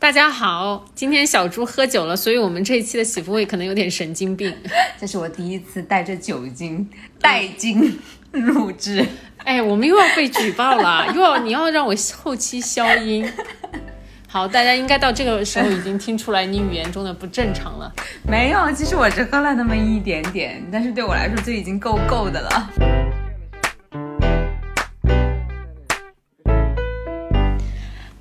大家好，今天小猪喝酒了，所以我们这一期的喜福会可能有点神经病。这是我第一次带着酒精带精录制，哎，我们又要被举报了，又要你要让我后期消音。好，大家应该到这个时候已经听出来你语言中的不正常了。没有，其实我只喝了那么一点点，但是对我来说就已经够够的了。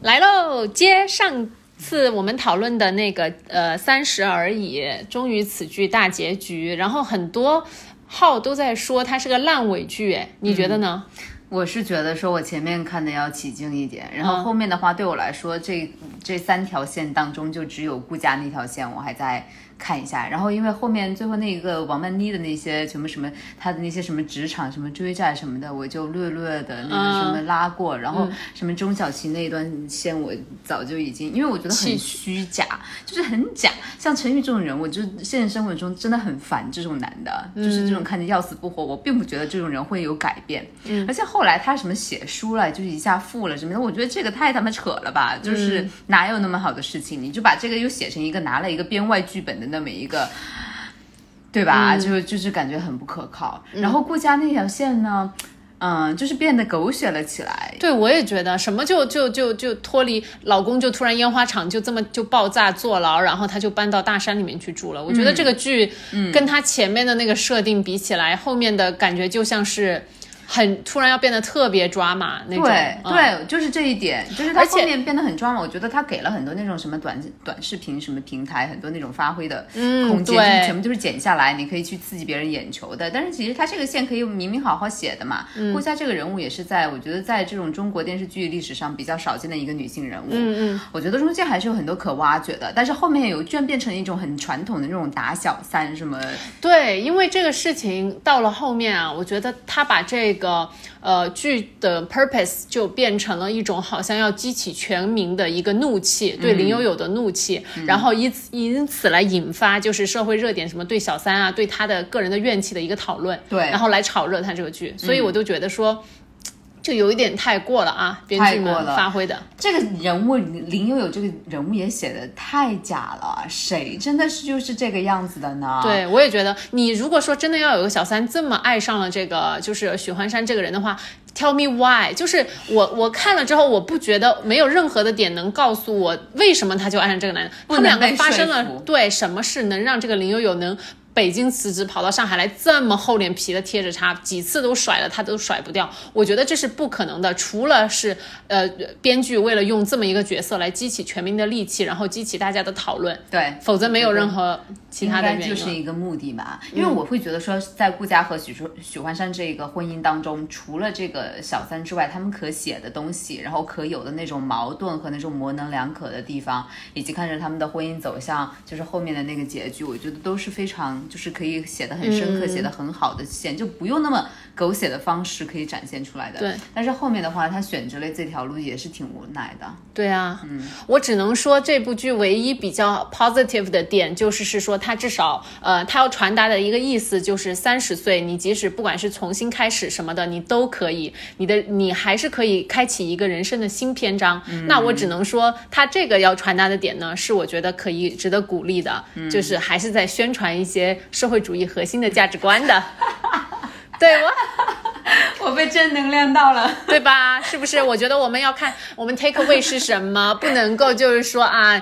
来喽，接上。次我们讨论的那个呃三十而已，终于此剧大结局，然后很多号都在说它是个烂尾剧，哎你觉得呢？我是觉得说我前面看的要起劲一点，然后后面的话对我来说，这这三条线当中就只有顾家那条线我还在。看一下，然后因为后面最后那个王曼妮的那些什么什么，她的那些什么职场什么追债什么的，我就略略的那个什么拉过，然后什么钟小琪那一段线，我早就已经，因为我觉得很虚假，就是很假。像陈宇这种人，我就现实生活中真的很烦这种男的，就是这种看着要死不活，我并不觉得这种人会有改变。嗯，而且后来他什么写书了，就是一下富了什么的，我觉得这个太他妈扯了吧，就是哪有那么好的事情，你就把这个又写成一个拿了一个编外剧本的。那么一个，对吧？就就是感觉很不可靠。然后顾家那条线呢，嗯，就是变得狗血了起来。对，我也觉得，什么就就就就脱离老公，就突然烟花厂就这么就爆炸坐牢，然后他就搬到大山里面去住了。我觉得这个剧，跟他前面的那个设定比起来，后面的感觉就像是。很突然要变得特别抓马那种，对对，就是这一点，就是他后面变得很抓马。我觉得他给了很多那种什么短短视频什么平台很多那种发挥的空间，就是全部都是剪下来，你可以去刺激别人眼球的。但是其实他这个线可以明明好好写的嘛。顾佳这个人物也是在我觉得在这种中国电视剧历史上比较少见的一个女性人物。嗯嗯，我觉得中间还是有很多可挖掘的，但是后面有居然变成一种很传统的那种打小三什么。对，因为这个事情到了后面啊，我觉得他把这。个呃剧的 purpose 就变成了一种好像要激起全民的一个怒气，对林有有的怒气，然后以此因此来引发就是社会热点什么对小三啊对他的个人的怨气的一个讨论，对，然后来炒热他这个剧，所以我就觉得说。就有一点太过了啊！编剧们发挥的这个人物林悠悠这个人物也写的太假了，谁真的是就是这个样子的呢？对，我也觉得，你如果说真的要有个小三这么爱上了这个就是许幻山这个人的话，Tell me why？就是我我看了之后，我不觉得没有任何的点能告诉我为什么他就爱上这个男人，他们两个发生了对什么事能让这个林悠悠能。北京辞职跑到上海来，这么厚脸皮的贴着他，几次都甩了他都甩不掉。我觉得这是不可能的，除了是呃编剧为了用这么一个角色来激起全民的戾气，然后激起大家的讨论，对，否则没有任何其他的。就是一个目的吧，因为我会觉得说，在顾佳和许说许幻山这个婚姻当中，除了这个小三之外，他们可写的东西，然后可有的那种矛盾和那种模棱两可的地方，以及看着他们的婚姻走向，就是后面的那个结局，我觉得都是非常。就是可以写的很深刻，写的很好的线，就不用那么狗血的方式可以展现出来的。对，但是后面的话，他选择了这条路也是挺无奈的。对啊，嗯，我只能说这部剧唯一比较 positive 的点就是是说，他至少呃，他要传达的一个意思就是三十岁，你即使不管是重新开始什么的，你都可以，你的你还是可以开启一个人生的新篇章。那我只能说，他这个要传达的点呢，是我觉得可以值得鼓励的，就是还是在宣传一些。社会主义核心的价值观的，对我，我被正能量到了，对吧？是不是？我觉得我们要看我们 take away 是什么，不能够就是说啊，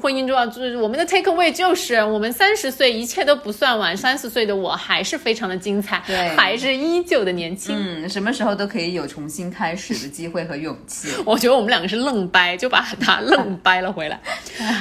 婚姻中要就是我们的 take away 就是我们三十岁一切都不算晚，三十岁的我还是非常的精彩，对，还是依旧的年轻，嗯，什么时候都可以有重新开始的机会和勇气。我觉得我们两个是愣掰，就把它愣掰了回来。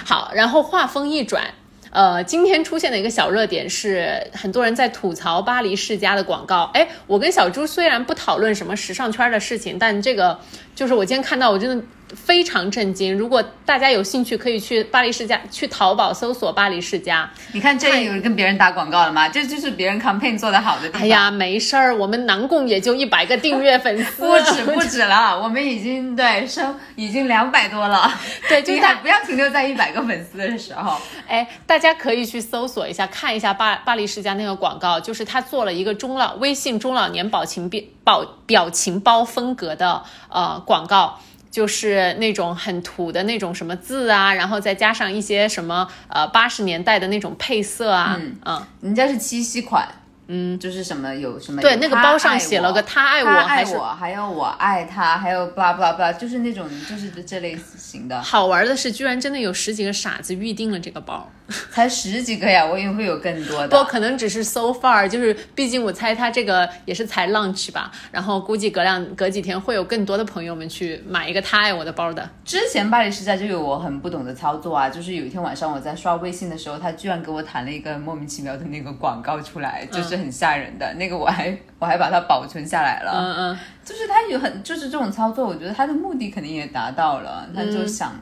好，然后话锋一转。呃，今天出现的一个小热点是很多人在吐槽巴黎世家的广告。哎，我跟小朱虽然不讨论什么时尚圈的事情，但这个就是我今天看到，我真的。非常震惊！如果大家有兴趣，可以去巴黎世家，去淘宝搜索巴黎世家。你看，这有人跟别人打广告了吗？这就是别人 campaign 做的好的地方。哎呀，没事儿，我们南贡也就一百个订阅粉丝，不止 不止了，我们已经对升已经两百多了。对，就大不要停留在一百个粉丝的时候。哎，大家可以去搜索一下，看一下巴巴黎世家那个广告，就是他做了一个中老微信中老年表情表表表情包风格的呃广告。就是那种很土的那种什么字啊，然后再加上一些什么呃八十年代的那种配色啊，嗯人家是七夕款，嗯，就是什么有什么对那个包上写了个他爱我他还是我，还有我爱他，还有 blah blah blah，就是那种就是这类型的，好玩的是，居然真的有十几个傻子预定了这个包，才十几个呀，我以为会有更多的不，可能只是 so far，就是毕竟我猜他这个也是才 launch 吧，然后估计隔两隔几天会有更多的朋友们去买一个他爱我的包的。之前巴黎世家就有我很不懂的操作啊，就是有一天晚上我在刷微信的时候，他居然给我弹了一个莫名其妙的那个广告出来，就是很吓人的、那个，我还我还把它保存下来了。嗯嗯。就是他有很就是这种操作，我觉得他的目的肯定也达到了，他就想。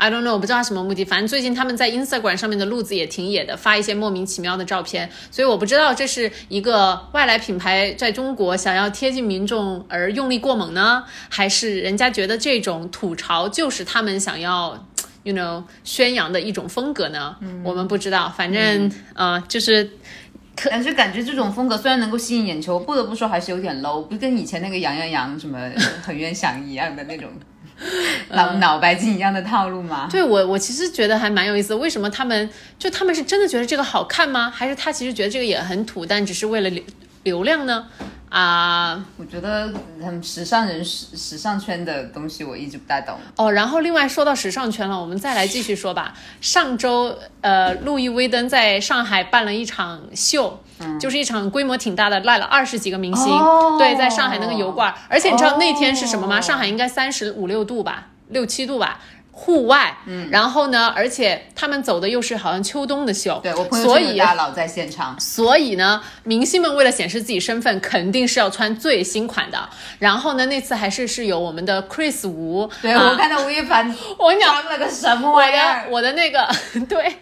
I don't know，我不知道他什么目的。反正最近他们在 Instagram 上面的路子也挺野的，发一些莫名其妙的照片，所以我不知道这是一个外来品牌在中国想要贴近民众而用力过猛呢，还是人家觉得这种吐槽就是他们想要。You know，宣扬的一种风格呢，我们不知道，反正呃，就是但是感觉这种风格虽然能够吸引眼球，不得不说还是有点 low，不跟以前那个杨洋洋什么 很愿想一样的那种 脑脑白金一样的套路吗？对我，我其实觉得还蛮有意思。为什么他们就他们是真的觉得这个好看吗？还是他其实觉得这个也很土，但只是为了流流量呢？啊、我觉得很时尚人时时尚圈的东西我一直不大懂。哦，然后另外说到时尚圈了，我们再来继续说吧。上周，呃，路易威登在上海办了一场秀，就是一场规模挺大的，来了二十几个明星。哦对，在上海那个油罐，而且你知道那天是什么吗？哦上海应该三十五六度吧，六七度吧。户外，嗯，然后呢，而且他们走的又是好像秋冬的秀，对我朋友所以圈有大佬在现场，所以呢，明星们为了显示自己身份，肯定是要穿最新款的。然后呢，那次还是是有我们的 Chris 吴，对、啊我看到吴亦凡我讲，装了个什么玩意儿，我的那个 对。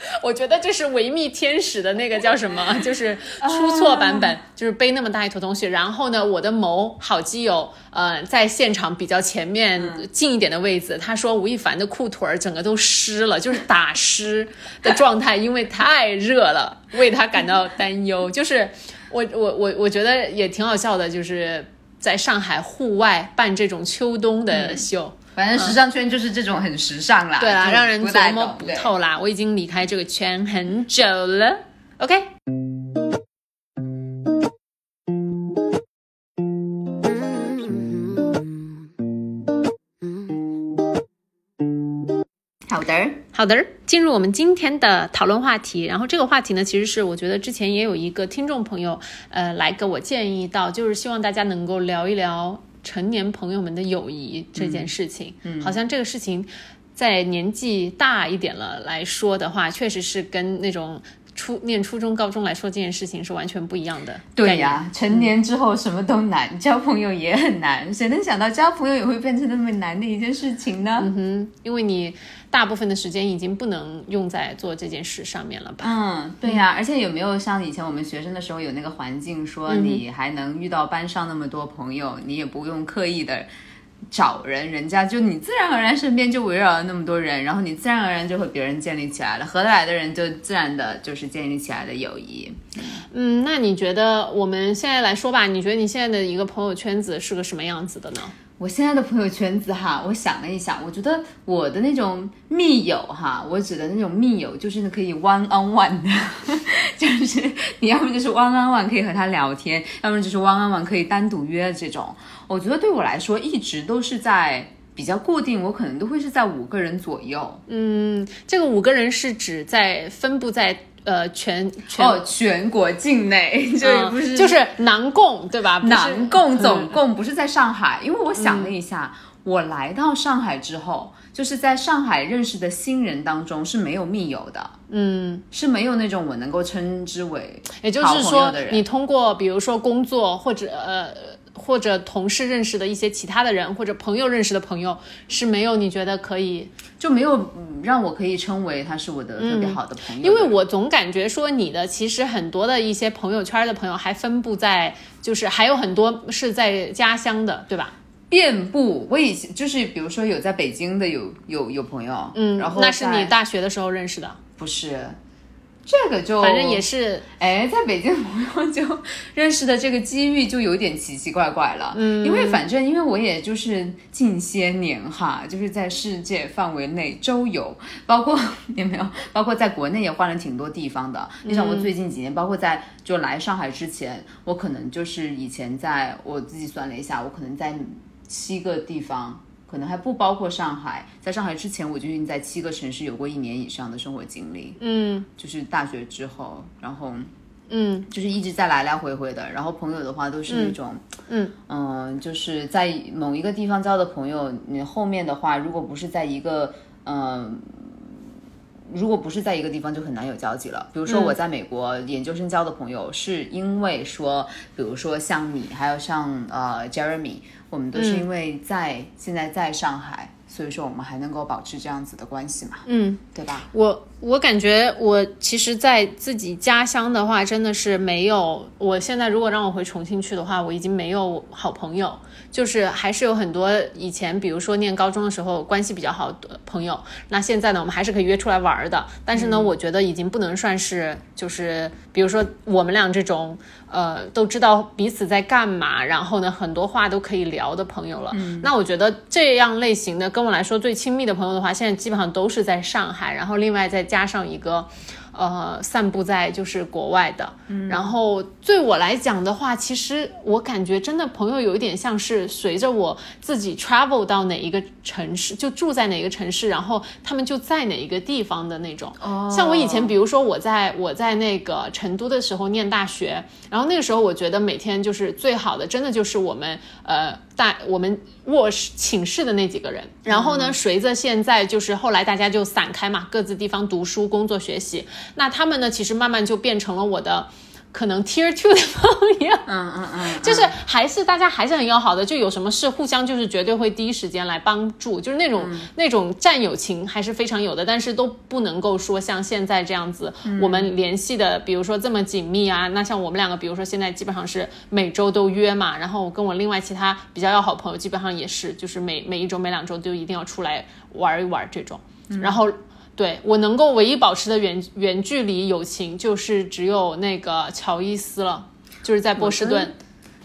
我觉得这是维密天使的那个叫什么，就是出错版本，就是背那么大一坨东西。然后呢，我的某好基友，呃，在现场比较前面近一点的位置，他说吴亦凡的裤腿儿整个都湿了，就是打湿的状态，因为太热了，为他感到担忧。就是我我我我觉得也挺好笑的，就是在上海户外办这种秋冬的秀。反正时尚圈就是这种很时尚啦，对啊，让人琢磨不透啦。我已经离开这个圈很久了。OK，好的，好的，进入我们今天的讨论话题。然后这个话题呢，其实是我觉得之前也有一个听众朋友，呃，来给我建议到，就是希望大家能够聊一聊成年朋友们的友谊这件事情。嗯，好像这个事情在年纪大一点了来说的话，确实是跟那种初念初中、高中来说这件事情是完全不一样的。对呀、成年之后什么都难，交朋友也很难，谁能想到交朋友也会变成那么难的一件事情呢？嗯哼，因为你大部分的时间已经不能用在做这件事上面了吧？嗯，对呀、而且有没有像以前我们学生的时候有那个环境，说你还能遇到班上那么多朋友，你也不用刻意的找人，人家就你自然而然身边就围绕了那么多人，然后你自然而然就和别人建立起来了，合得来的人就自然的就是建立起来的友谊。嗯，那你觉得我们现在来说吧？你觉得你现在的一个朋友圈子是个什么样子的呢？我现在的朋友圈子哈，我想了一想，我觉得我的那种密友哈，我指的那种密友就是可以 one on one 的，就是你要么就是 one on one 可以和他聊天，要么就是 one on one 可以单独约这种。我觉得对我来说一直都是在比较固定，我可能都会是在五个人左右。嗯，这个五个人是指在分布在呃全全、哦，全国境内，这嗯 不是、就是南共对吧？南共总嗯共不是在上海，因为我想了一下，我来到上海之后，就是在上海认识的新人当中是没有密友的，嗯，是没有那种我能够称之为也就是说你通过比如说工作或者呃。或者同事认识的一些其他的人，或者朋友认识的朋友，是没有你觉得可以就没有嗯让我可以称为他是我的特别好的朋友的、嗯因为我总感觉说你的其实很多的一些朋友圈的朋友还分布在，就是还有很多是在家乡的，对吧？遍布，我以前就是比如说有在北京的有有有朋友，嗯，然后那是你大学的时候认识的。不是，这个就反正也是，哎，在北京朋友就认识的这个机遇就有点奇奇怪怪了。嗯，因为反正因为我也就是近些年哈，就是在世界范围内周游，包括 也没有，包括在国内也换了挺多地方的。你想我最近几年，包括在就来上海之前，我可能就是以前在我自己算了一下，我可能在七个地方。可能还不包括上海，在上海之前，我就已经在七个城市有过一年以上的生活经历。嗯，就是大学之后，然后，嗯，就是一直在来来回回的。然后朋友的话都是那种，嗯嗯，就是在某一个地方交的朋友，你后面的话，如果不是在一个，嗯。如果不是在一个地方，就很难有交集了。比如说我在美国研究生交的朋友，是因为说，比如说像你，还有像呃 Jeremy，我们都是因为在现在在上海，所以说我们还能够保持这样子的关系嘛，嗯，对吧？我我感觉我其实，在自己家乡的话，真的是没有。我现在如果让我回重庆去的话，我已经没有好朋友。就是还是有很多以前，比如说念高中的时候关系比较好的朋友，那现在呢，我们还是可以约出来玩的。但是呢，我觉得已经不能算是，就是比如说我们俩这种，呃，都知道彼此在干嘛，然后呢，很多话都可以聊的朋友了。那我觉得这样类型的，跟我来说最亲密的朋友的话，现在基本上都是在上海，然后另外再加上一个。呃，散布在就是国外的，然后对我来讲的话，其实我感觉真的朋友有一点像是随着我自己 travel 到哪一个城市，就住在哪个城市，然后他们就在哪一个地方的那种。哦，像我以前，比如说我在我在那个成都的时候念大学，然后那个时候我觉得每天就是最好的，真的就是我们呃。大我们卧室寝室的那几个人，然后呢，随着现在就是后来大家就散开嘛，各自地方读书、工作、学习，那他们呢，其实慢慢就变成了我的。可能 tier two 的朋友，嗯嗯嗯，就是还是大家还是很要好的，就有什么事互相就是绝对会第一时间来帮助，就是那种那种战友情还是非常有的，但是都不能够说像现在这样子，我们联系的，比如说这么紧密啊，那像我们两个，比如说现在基本上是每周都约嘛，然后我跟我另外其他比较要好朋友，基本上也是就是每每一周每两周都一定要出来玩一玩这种，然后。对我能够唯一保持的远远距离友情，就是只有那个乔伊斯了，就是在波士顿。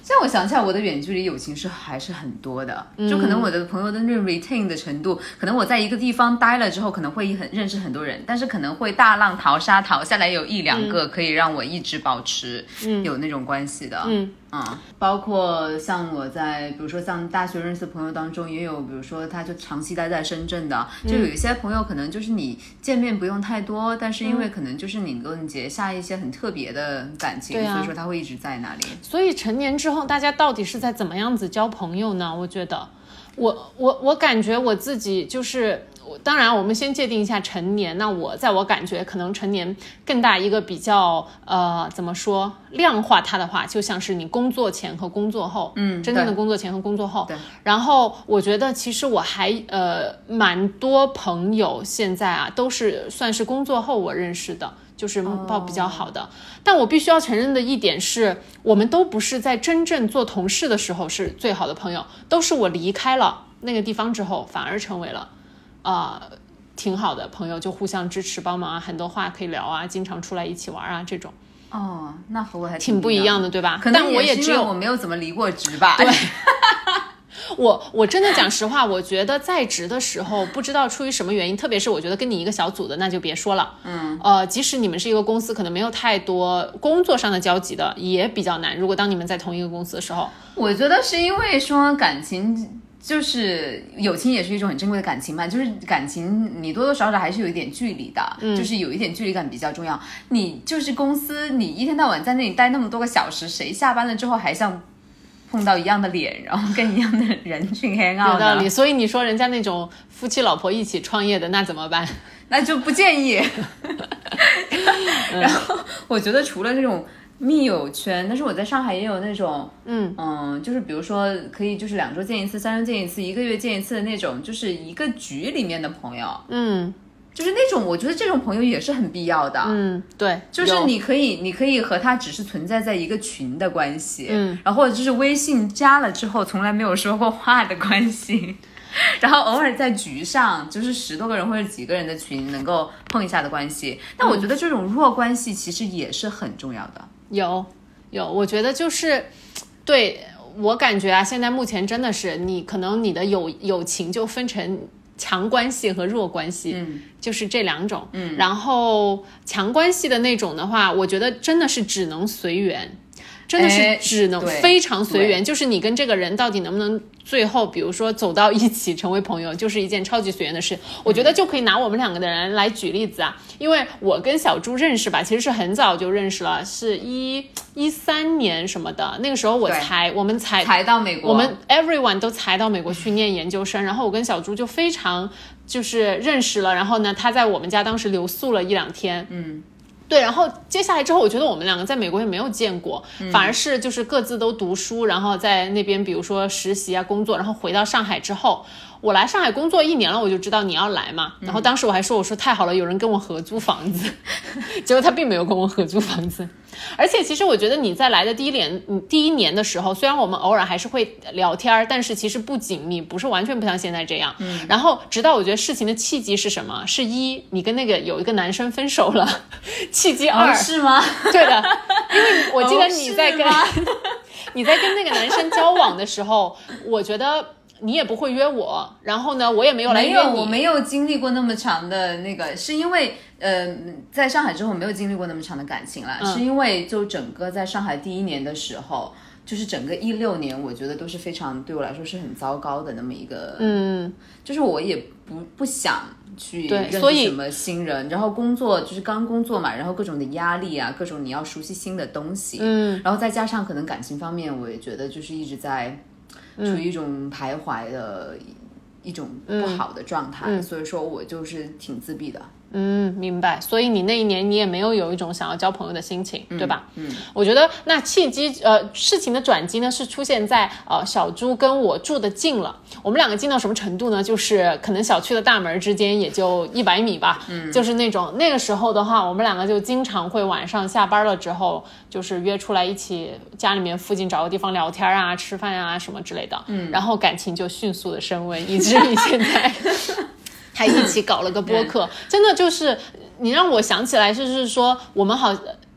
现在我想起来，我的远距离友情是还是很多的，就可能我的朋友的那 retain 的程度，可能我在一个地方待了之后，可能会很认识很多人，但是可能会大浪淘沙淘下来有一两个可以让我一直保持有那种关系的。嗯。啊，包括像我在，比如说像大学认识的朋友当中，也有，比如说他就长期待在深圳的，就有一些朋友可能就是你见面不用太多，但是因为可能就是你跟结下一些很特别的感情，所以说他会一直在那里。所以成年之后，大家到底是在怎么样子交朋友呢？我觉得，我我我感觉我自己就是。当然，我们先界定一下成年。那我在我感觉，可能成年更大一个比较呃，怎么说量化它的话，就像是你工作前和工作后，嗯，真正的工作前和工作后。对。然后我觉得，其实我还呃蛮多朋友现在啊，都是算是工作后我认识的，就是报比较好的。但我必须要承认的一点是，我们都不是在真正做同事的时候是最好的朋友，都是我离开了那个地方之后，反而成为了。啊，挺好的朋友，就互相支持帮忙啊，很多话可以聊啊，经常出来一起玩啊，这种。哦，那和我还挺不一样的，对吧？可能我也只有我没有怎么离过职吧。对，我我真的讲实话，我觉得在职的时候，不知道出于什么原因，特别是我觉得跟你一个小组的，那就别说了。嗯。呃，即使你们是一个公司，可能没有太多工作上的交集的，也比较难。如果当你们在同一个公司的时候，我觉得是因为说感情。就是友情也是一种很珍贵的感情嘛，就是感情你多多少少还是有一点距离的，就是有一点距离感比较重要。你就是公司，你一天到晚在那里待那么多个小时，谁下班了之后还像碰到一样的脸，然后跟一样的人去 hang out 有道理。所以你说人家那种夫妻老婆一起创业的，那怎么办？那就不建议。然后我觉得除了这种。密友圈，但是我在上海也有那种，嗯。嗯，就是比如说可以就是两周见一次，三周见一次，一个月见一次的那种，就是一个局里面的朋友，嗯，就是那种我觉得这种朋友也是很必要的，嗯，对，就是你可以你可以和他只是存在在一个群的关系，嗯，然后就是微信加了之后从来没有说过话的关系。然后偶尔在局上，就是十多个人或者几个人的群能够碰一下的关系。但我觉得这种弱关系其实也是很重要的。有有，我觉得就是对我感觉啊，现在目前真的是你可能你的友友情就分成强关系和弱关系，嗯，就是这两种。嗯，然后强关系的那种的话，我觉得真的是只能随缘。真的哎是只能非常随缘，就是你跟这个人到底能不能最后，比如说走到一起成为朋友，就是一件超级随缘的事。我觉得就可以拿我们两个的人来举例子啊，因为我跟小朱认识吧，其实是很早就认识了，是一一三年什么的，那个时候我才我们才才到美国，我们 everyone 都才到美国去念研究生，然后我跟小朱就非常就是认识了，然后呢，他在我们家当时留宿了一两天，嗯。对，然后接下来之后，我觉得我们两个在美国也没有见过，反而是就是各自都读书，然后在那边比如说实习啊、工作，然后回到上海之后，我来上海工作一年了，我就知道你要来嘛。然后当时我还说，我说太好了，有人跟我合租房子，结果他并没有跟我合租房子。而且其实我觉得你在来的第一年，嗯，第一年的时候，虽然我们偶尔还是会聊天儿，但是其实不紧密，不是完全不像现在这样。嗯。然后直到我觉得事情的契机是什么？是一，你跟那个有一个男生分手了，契机二、哦是吗？对的，因为我记得哦你在跟、你在跟那个男生交往的时候，我觉得你也不会约我，然后呢，我也没有来没有，约。我没有经历过那么长的那个，是因为呃，在上海之后没有经历过那么长的感情了，嗯是因为就整个在上海第一年的时候，就是整个一六年，我觉得都是非常对我来说是很糟糕的那么一个，嗯，就是我也不不想。去认识对所以什么新人，然后工作就是刚工作嘛，然后各种的压力啊，各种你要熟悉新的东西，嗯，然后再加上可能感情方面，我也觉得就是一直在嗯处于一种徘徊的一种不好的状态，所以说我就是挺自闭的。嗯，明白。所以你那一年你也没有有一种想要交朋友的心情，对吧？嗯，我觉得那契机呃事情的转机呢是出现在呃小朱跟我住的近了，我们两个近到什么程度呢？就是可能小区的大门之间也就一百米吧，嗯，就是那种那个时候的话，我们两个就经常会晚上下班了之后，就是约出来一起家里面附近找个地方聊天啊、吃饭啊什么之类的，嗯，然后感情就迅速的升温，以至于现在。还一起搞了个播客，真的就是你让我想起来，就是说我们好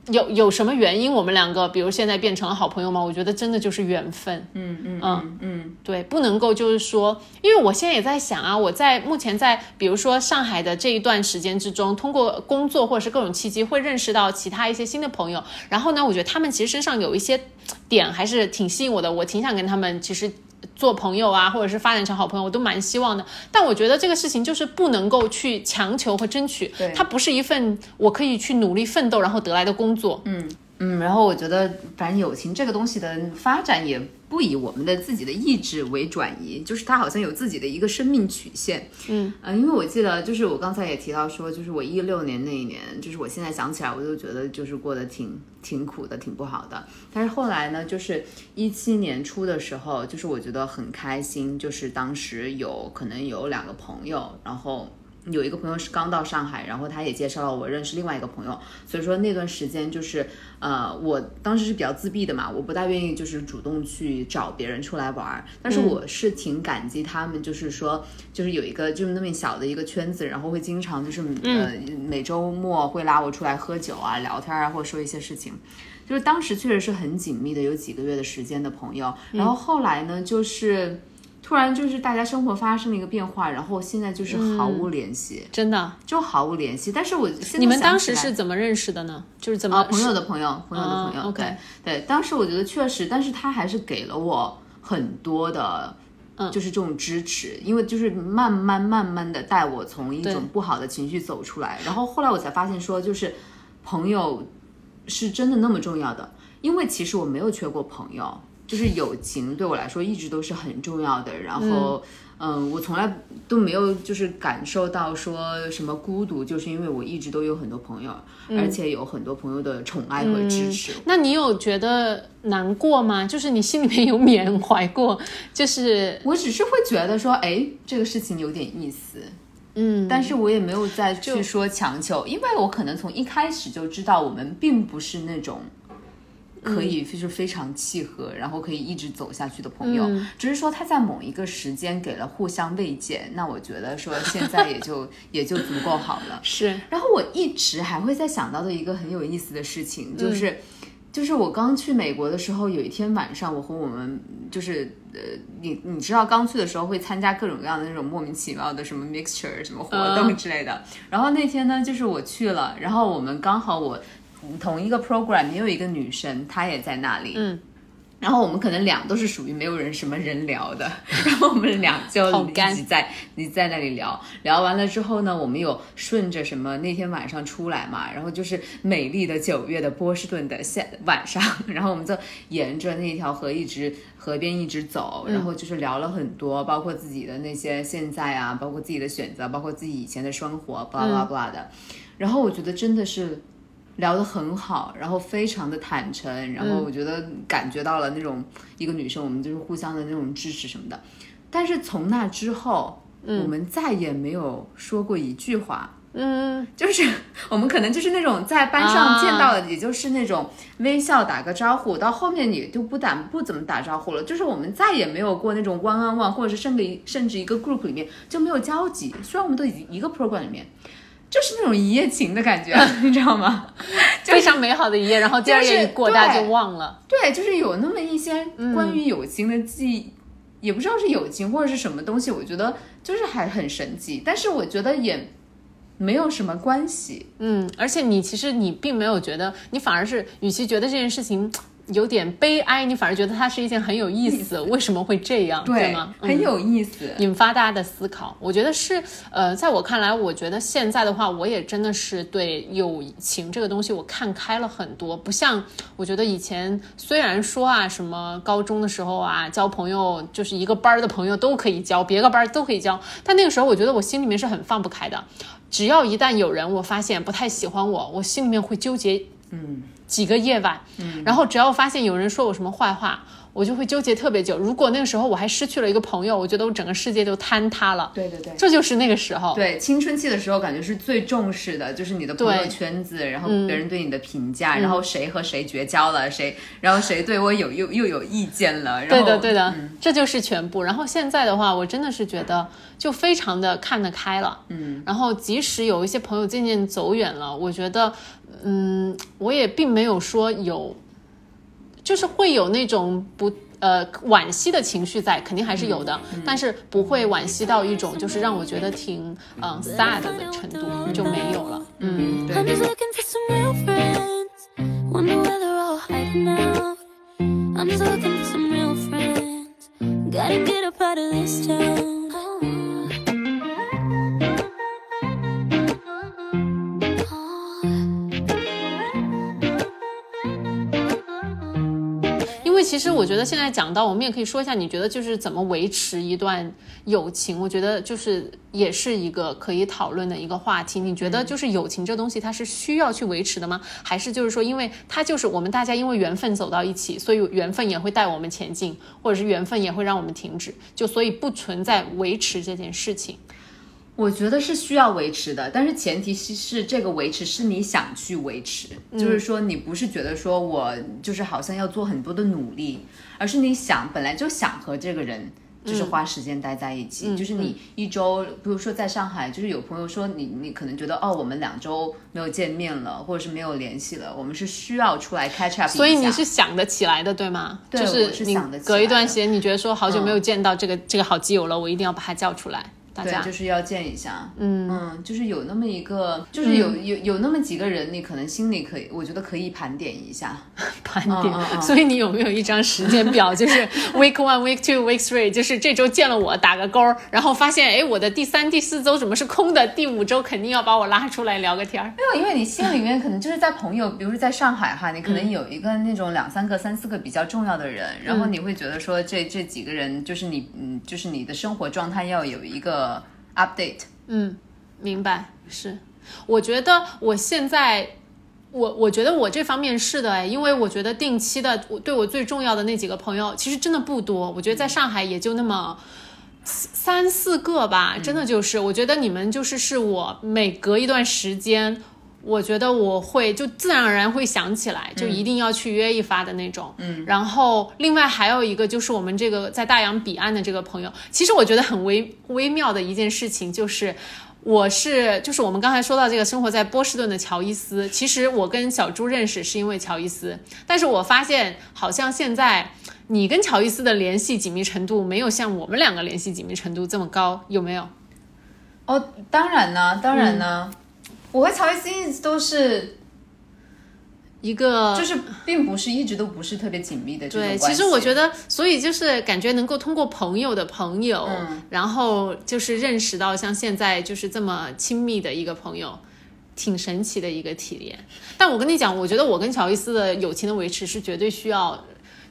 有有什么原因，我们两个比如现在变成了好朋友吗？我觉得真的就是缘分。嗯嗯嗯嗯对，不能够就是说，因为我现在也在想啊，我在目前在比如说上海的这一段时间之中，通过工作或者是各种契机，会认识到其他一些新的朋友。然后呢，我觉得他们其实身上有一些点还是挺吸引我的，我挺想跟他们其实。做朋友啊，或者是发展成好朋友，我都蛮希望的。但我觉得这个事情就是不能够去强求和争取，对它不是一份我可以去努力奋斗然后得来的工作。嗯嗯，然后我觉得，反正友情这个东西的发展也不以我们的自己的意志为转移，就是它好像有自己的一个生命曲线。嗯呃，因为我记得，就是我刚才也提到说，就是我一六年那一年，就是我现在想起来，我就觉得就是过得挺挺苦的，挺不好的。但是后来呢，就是一七年初的时候，就是我觉得很开心，就是当时有可能有两个朋友，然后。有一个朋友是刚到上海，然后他也介绍了我认识另外一个朋友，所以说那段时间就是，呃，我当时是比较自闭的嘛，我不大愿意就是主动去找别人出来玩儿，但是我是挺感激他们，就是说，就是有一个就是那么小的一个圈子，然后会经常就是呃每周末会拉我出来喝酒啊、聊天啊，或者说一些事情。就是当时确实是很紧密的，有几个月的时间的朋友，然后后来呢，就是突然就是大家生活发生了一个变化，然后现在就是毫无联系，真的，就毫无联系。但是我现在你们当时是怎么认识的呢？就是怎么、啊，朋友的朋友，朋友的朋友，对对。当时我觉得确实，但是他还是给了我很多的。嗯就是这种支持，因为就是慢慢慢慢的带我从一种不好的情绪走出来，然后后来我才发现说，就是朋友是真的那么重要的，因为其实我没有缺过朋友，就是友情对我来说一直都是很重要的，然后。嗯，我从来都没有就是感受到说什么孤独，就是因为我一直都有很多朋友，而且有很多朋友的宠爱和支持。那你有觉得难过吗？就是你心里面有 缅怀过，就是我只是会觉得说，哎，这个事情有点意思，嗯，但是我也没有再去说强求，因为我可能从一开始就知道我们并不是那种可以就是非常契合，然后可以一直走下去的朋友。只是说他在某一个时间给了互相慰藉，那我觉得说现在也就也就足够好了。是。然后我一直还会在想到的一个很有意思的事情，就是。就是我刚去美国的时候，有一天晚上，我和我们就是呃，你你知道刚去的时候会参加各种各样的那种莫名其妙的什么 mixture 什么活动之类的。然后那天呢，就是我去了，然后我们刚好我同一个 program 也有一个女生，她也在那里。嗯。然后我们可能俩都是属于没有人什么人聊的，然后我们俩就一起在你在那里聊聊完了之后呢，我们有顺着什么那天晚上出来嘛，然后就是美丽的九月的波士顿的下晚上，然后我们就沿着那条河一直河边一直走，然后就是聊了很多，包括自己的那些现在啊，包括自己的选择，包括自己以前的生活，巴拉巴拉的，然后我觉得真的是。聊得很好，然后非常的坦诚，然后我觉得感觉到了那种一个女生，我们就是互相的那种支持什么的。但是从那之后，我们再也没有说过一句话。嗯，就是 我们可能就是那种在班上见到的，也就是那种微笑打个招呼，到后面也就不打不怎么打招呼了。就是我们再也没有过那种 one on one，或者是甚至甚至一个 group 里面就没有交集。虽然我们都已经一个 program 里面。就是那种一夜情的感觉，你知道吗？非常美好的一夜，然后第二夜一过，大家就忘了。对，就是有那么一些关于友情的记忆，也不知道是友情或者是什么东西，我觉得就是还很神奇。但是我觉得也没有什么关系。嗯，而且你其实你并没有觉得，你反而是与其觉得这件事情。有点悲哀，你反而觉得它是一件很有意思，为什么会这样，对吗？很有意思，引发大家的思考。我觉得是，呃，在我看来，我觉得现在的话，我也真的是对友情这个东西我看开了很多，不像我觉得以前，虽然说啊，什么高中的时候啊，交朋友就是一个班的朋友都可以交，别个班都可以交，但那个时候我觉得我心里面是很放不开的，只要一旦有人我发现不太喜欢我，我心里面会纠结，嗯。几个夜晚，嗯然后只要发现有人说我什么坏话。我就会纠结特别久。如果那个时候我还失去了一个朋友，我觉得我整个世界就坍塌了。对对对，这就是那个时候。对，青春期的时候感觉是最重视的，就是你的朋友圈子，然后别人对你的评价，然后谁和谁绝交了，谁，然后谁对我有又又有意见了。对的对的，这就是全部。然后现在的话，我真的是觉得就非常的看得开了。嗯。然后即使有一些朋友渐渐走远了，我觉得，嗯，我也并没有说有。就是会有那种不呃惋惜的情绪在，肯定还是有的，但是不会惋惜到一种就是让我觉得挺嗯 sad 的程度就没有了。嗯，对。其实我觉得现在讲到，我们也可以说一下，你觉得就是怎么维持一段友情？我觉得就是也是一个可以讨论的一个话题。你觉得就是友情这东西，它是需要去维持的吗？还是就是说，因为它就是我们大家因为缘分走到一起，所以缘分也会带我们前进，或者是缘分也会让我们停止，就所以不存在维持这件事情。我觉得是需要维持的，但是前提是是这个维持是你想去维持，就是说你不是觉得说我就是好像要做很多的努力，而是你想本来就想和这个人就是花时间待在一起，就是你一周，比如说在上海，就是有朋友说你你可能觉得哦，我们两周没有见面了，或者是没有联系了，我们是需要出来 catch up，所以你是想得起来的，对吗？对，就是你隔一段时间，你觉得说好久没有见到这个这个好基友了，我一定要把他叫出来。对，就是要见一下，嗯嗯，就是有那么一个，就是有有有那么几个人，你可能心里可以，我觉得可以盘点一下，盘点。所以你有没有一张时间表？就是 week one, week two, week three，就是这周见了我打个勾，然后发现哎，我的第三、第四周怎么是空的？第五周肯定要把我拉出来聊个天儿。没有，因为你心里面可能就是在朋友，比如说在上海哈，你可能有一个那种两三个、三四个比较重要的人，然后你会觉得说这这几个人就是你，嗯，就是你的生活状态要有一 update，嗯，明白，是，我觉得我现在，我我觉得我这方面是的哎，因为我觉得定期的，我对我最重要的那几个朋友，其实真的不多，我觉得在上海也就那么三四个吧，真的就是，我觉得你们就是是我每隔一段时间。我觉得我会就自然而然会想起来，就一定要去约一发的那种。嗯，然后另外还有一个就是我们这个在大洋彼岸的这个朋友，其实我觉得很微微妙的一件事情就是。我是就是我们刚才说到这个生活在波士顿的乔伊斯，其实我跟小朱认识是因为乔伊斯，但是我发现好像现在你跟乔伊斯的联系紧密程度没有像我们两个联系紧密程度这么高，有没有？哦，当然呢，当然呢，我和乔伊斯一直都是。一个就是，并不是一直都不是特别紧密的这种关系。对，其实我觉得，所以就是感觉能够通过朋友的朋友，然后就是认识到像现在就是这么亲密的一个朋友，挺神奇的一个体验。但我跟你讲，我觉得我跟乔伊斯的友情的维持是绝对需要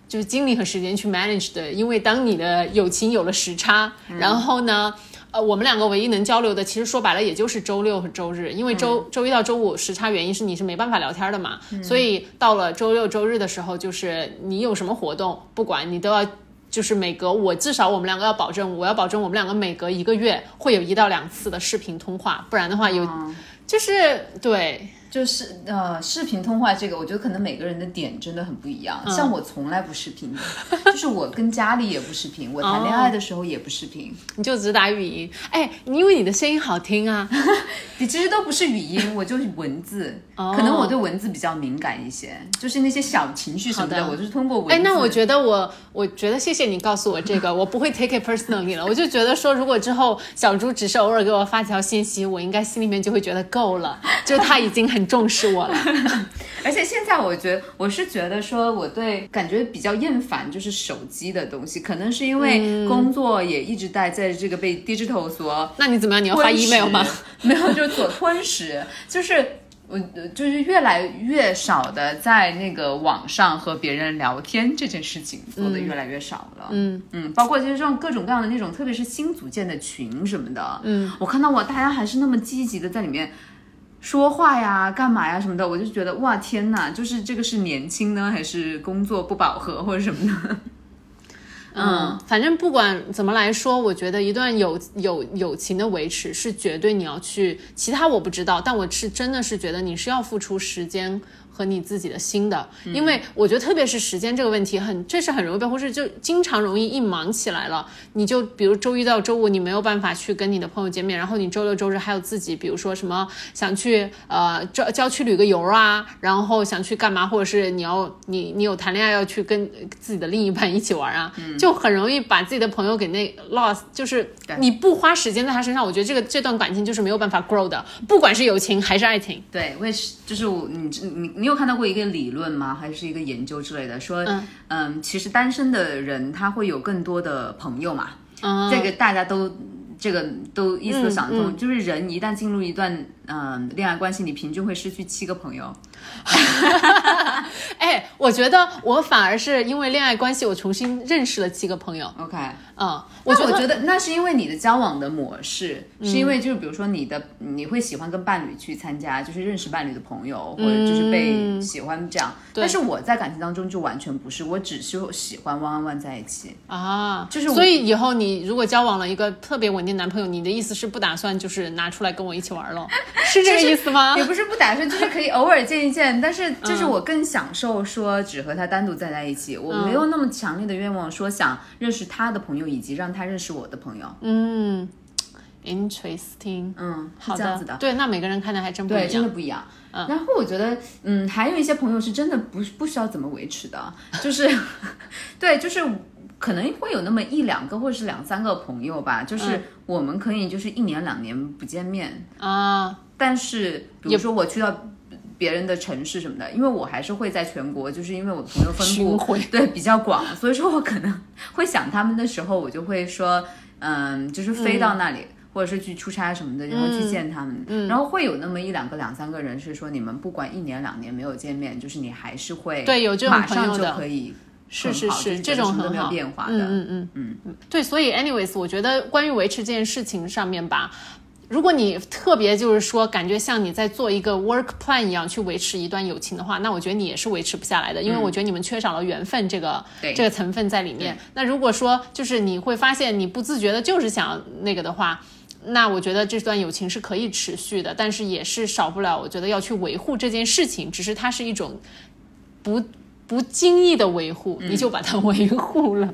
就是精力和时间去 manage 的，因为当你的友情有了时差，然后呢。呃，我们两个唯一能交流的，其实说白了，也就是周六和周日，因为周周一到周五时差原因是你是没办法聊天的嘛，所以到了周六周日的时候，就是你有什么活动，不管你都要，就是每隔我至少我们两个要保证，我要保证我们两个每隔一个月会有一到两次的视频通话，不然的话有，就是对。就是呃，视频通话这个，我觉得可能每个人的点真的很不一样。像我从来不视频，就是我跟家里也不视频，我谈恋爱的时候也不视频，你就只打语音。哎，因为你的声音好听啊，你其实都不是语音，我就是文字。可能我对文字比较敏感一些，就是那些小情绪什么的，我就是通过文字。哎，那我觉得我，我觉得谢谢你告诉我这个，我不会 take it personally 了。我就觉得说，如果之后小猪只是偶尔给我发条信息，我应该心里面就会觉得够了，就他已经很。重视我了，而且现在我觉得我是觉得说我对感觉比较厌烦，就是手机的东西，可能是因为工作也一直待在这个被 digital 所，那你怎么样？你要发 email 吗？没有，就是所吞噬，就是我就是越来越少的在那个网上和别人聊天这件事情做的越来越少了。嗯嗯，包括就是这种各种各样的那种，特别是新组建的群什么的，嗯，我看到我大家还是那么积极的在里面。说话呀，干嘛呀，什么的，我就觉得哇天哪，就是这个是年轻呢，还是工作不饱和或者什么的？嗯，反正不管怎么来说，我觉得一段友友友情的维持是绝对你要去，其他我不知道，但我是真的是觉得你是要付出时间。和你自己的心的，因为我觉得特别是时间这个问题，很这是很容易被忽视，就经常容易一忙起来了，你就比如周一到周五你没有办法去跟你的朋友见面，然后你周六周日还有自己，比如说什么想去呃郊郊区旅个游啊，然后想去干嘛，或者是你要你你有谈恋爱要去跟自己的另一半一起玩啊，就很容易把自己的朋友给那 lost，就是你不花时间在他身上，我觉得这个这段感情就是没有办法 grow 的，不管是友情还是爱情。对，为是就是我你你你。你有看到过一个理论吗？还是一个研究之类的？说，嗯，其实单身的人他会有更多的朋友嘛？这个大家都这个都意思想得通。就是人一旦进入一段嗯恋爱关系，你平均会失去七个朋友。哎，我觉得我反而是因为恋爱关系，我重新认识了七个朋友。OK，嗯，我我觉得那是因为你的交往的模式，是因为就是比如说你的你会喜欢跟伴侣去参加，就是认识伴侣的朋友，或者就是被喜欢这样。但是我在感情当中就完全不是，我只是喜欢汪汪汪在一起啊，就是所以以后你如果交往了一个特别稳定男朋友，你的意思是不打算就是拿出来跟我一起玩了，是这个意思吗？也不是不打算，就是可以偶尔见一。但是就是我更享受说只和他单独站在一起，我没有那么强烈的愿望说想认识他的朋友以及让他认识我的朋友。嗯，interesting。嗯，这样子的。对，那每个人看的还真不一样，真的不一样。嗯，然后我觉得，嗯，还有一些朋友是真的不不需要怎么维持的，就是，对，就是可能会有那么一两个或者是两三个朋友吧，就是我们可以就是一年两年不见面啊，但是比如说我去到。别人的城市什么的，因为我还是会在全国，就是因为我的朋友分布 对比较广，所以说我可能会想他们的时候，我就会说，嗯，就是飞到那里，或者是去出差什么的，然后去见他们，然后会有那么一两个、两三个人是说，你们不管一年两年没有见面，就是你还是会对有这种马上就可以是是是这种很好。变化的，嗯嗯嗯。嗯，对，所以 anyways，我觉得关于维持这件事情上面吧。如果你特别就是说感觉像你在做一个 work plan 一样去维持一段友情的话，那我觉得你也是维持不下来的，因为我觉得你们缺少了缘分这个这个成分在里面。那如果说就是你会发现你不自觉的就是想那个的话，那我觉得这段友情是可以持续的，但是也是少不了，我觉得要去维护这件事情，只是它是一种不不经意的维护，你就把它维护了。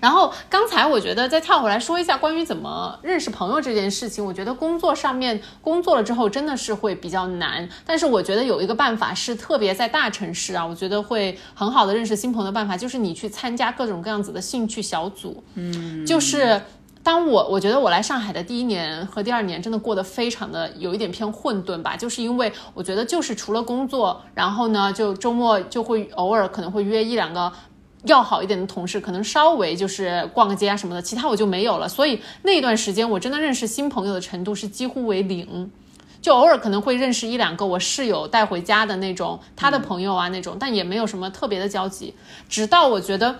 然后刚才我觉得再跳回来说一下关于怎么认识朋友这件事情，我觉得工作上面工作了之后真的是会比较难，但是我觉得有一个办法是特别在大城市啊，我觉得会很好的认识新朋友的办法，就是你去参加各种各样子的兴趣小组，嗯，就是当我我觉得我来上海的第一年和第二年真的过得非常的有一点偏混沌吧，就是因为我觉得就是除了工作，然后呢就周末就会偶尔可能会约一两个。要好一点的同事，可能稍微就是逛个街啊什么的，其他我就没有了。所以那段时间，我真的认识新朋友的程度是几乎为零，就偶尔可能会认识一两个我室友带回家的那种他的朋友啊那种，但也没有什么特别的交集。直到我觉得。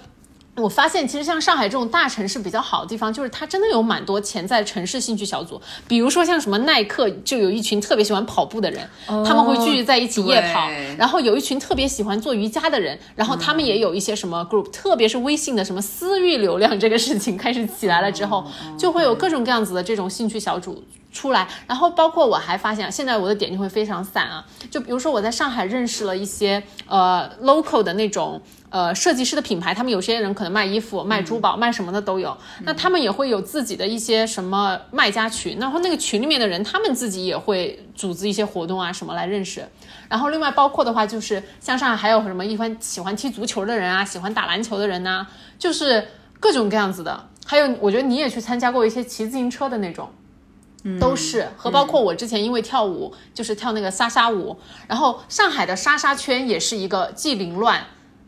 我发现，其实像上海这种大城市比较好的地方，就是它真的有蛮多潜在城市兴趣小组。比如说像什么耐克，就有一群特别喜欢跑步的人，他们会聚集在一起夜跑。然后有一群特别喜欢做瑜伽的人，然后他们也有一些什么 group，特别是微信的什么私域流量这个事情开始起来了之后，就会有各种各样子的这种兴趣小组出来。然后包括我还发现，现在我的点就会非常散啊。就比如说我在上海认识了一些呃 local 的那种。呃，设计师的品牌，他们有些人可能卖衣服、卖珠宝、卖什么的都有。那他们也会有自己的一些什么卖家群，然后那个群里面的人，他们自己也会组织一些活动啊什么来认识。然后另外包括的话，就是像上海还有什么一欢喜欢踢足球的人啊，喜欢打篮球的人呐，就是各种各样子的。还有，我觉得你也去参加过一些骑自行车的那种，都是和包括我之前因为跳舞，就是跳那个莎莎舞，然后上海的莎莎圈也是一个既凌乱。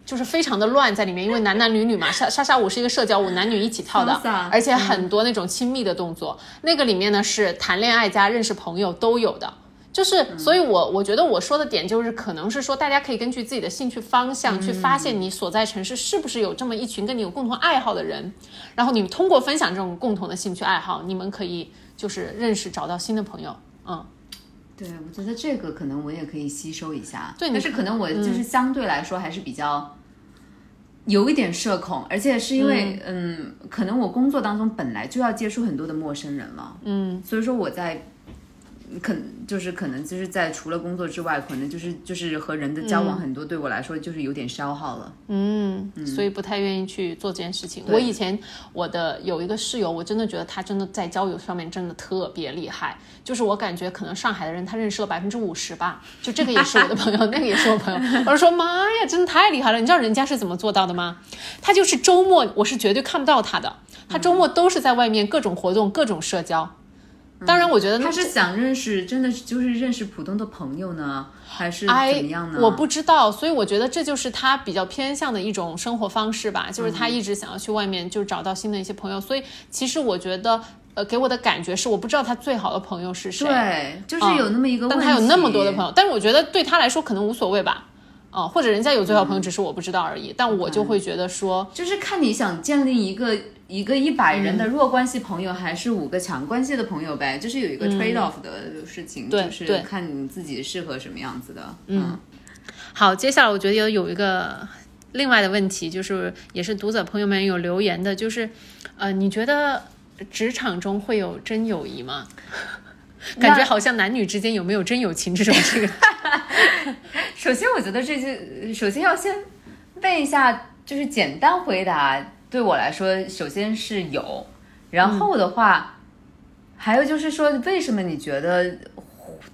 就是非常的乱在里面，因为男男女女嘛，莎 莎莎舞是一个社交舞，男女一起跳的，而且很多那种亲密的动作。那个里面呢是谈恋爱加认识朋友都有的，就是所以，我我觉得我说的点就是，可能是说大家可以根据自己的兴趣方向去发现你所在城市是不是有这么一群跟你有共同爱好的人，然后你们通过分享这种共同的兴趣爱好，你们可以就是认识找到新的朋友，嗯。对，我觉得这个可能我也可以吸收一下，对，但是可能我就是相对来说还是比较。有一点社恐，而且是因为，嗯，可能我工作当中本来就要接触很多的陌生人了，嗯，所以说我在。可就是可能就是在除了工作之外，可能就是就是和人的交往很多，对我来说就是有点消耗了。嗯，所以不太愿意去做这件事情。我以前我的有一个室友，我真的觉得他真的在交友上面真的特别厉害。就是我感觉可能上海的人他认识了百分之五十吧。就这个也是我的朋友，那个也是我朋友。我就说妈呀，真的太厉害了！你知道人家是怎么做到的吗？他就是周末我是绝对看不到他的，他周末都是在外面各种活动、各种社交。当然，我觉得他是想认识，真的就是认识普通的朋友呢，还是怎么样呢？我不知道，所以我觉得这就是他比较偏向的一种生活方式吧，就是他一直想要去外面，就找到新的一些朋友。所以其实我觉得，呃，给我的感觉是，我不知道他最好的朋友是谁。对，就是有那么一个，但他有那么多的朋友，但是我觉得对他来说可能无所谓吧。哦，或者人家有最好朋友，只是我不知道而已。但我就会觉得说，就是看你想建立一个一个一百人的弱关系朋友，还是五个强关系的朋友呗，就是有一个 trade off 的事情，就是看你自己适合什么样子的。嗯，好，接下来我觉得有一个另外的问题，就是也是读者朋友们有留言的，就是呃，你觉得职场中会有真友谊吗？感觉好像男女之间有没有真友情这种这个。首先，我觉得这些首先要先问一下，就是简单回答。对我来说，首先是有，然后的话，还有就是说，为什么你觉得